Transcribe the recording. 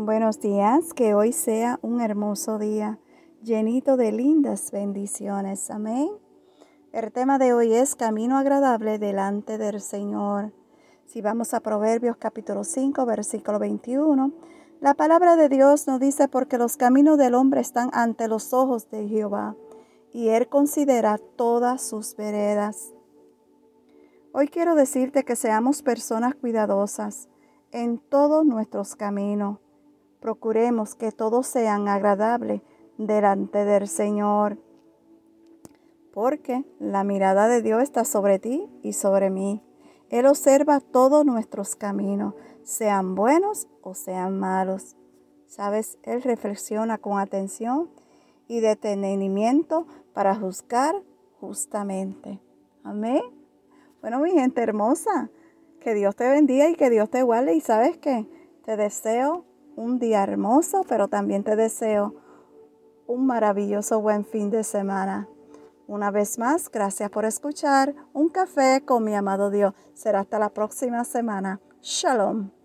Buenos días, que hoy sea un hermoso día, llenito de lindas bendiciones. Amén. El tema de hoy es camino agradable delante del Señor. Si vamos a Proverbios capítulo 5, versículo 21, la palabra de Dios nos dice porque los caminos del hombre están ante los ojos de Jehová, y él considera todas sus veredas. Hoy quiero decirte que seamos personas cuidadosas en todos nuestros caminos procuremos que todos sean agradables delante del Señor. Porque la mirada de Dios está sobre ti y sobre mí. Él observa todos nuestros caminos, sean buenos o sean malos. Sabes, Él reflexiona con atención y detenimiento para juzgar justamente. Amén. Bueno, mi gente hermosa, que Dios te bendiga y que Dios te guarde. Y sabes que te deseo un día hermoso, pero también te deseo un maravilloso buen fin de semana. Una vez más, gracias por escuchar Un café con mi amado Dios. Será hasta la próxima semana. Shalom.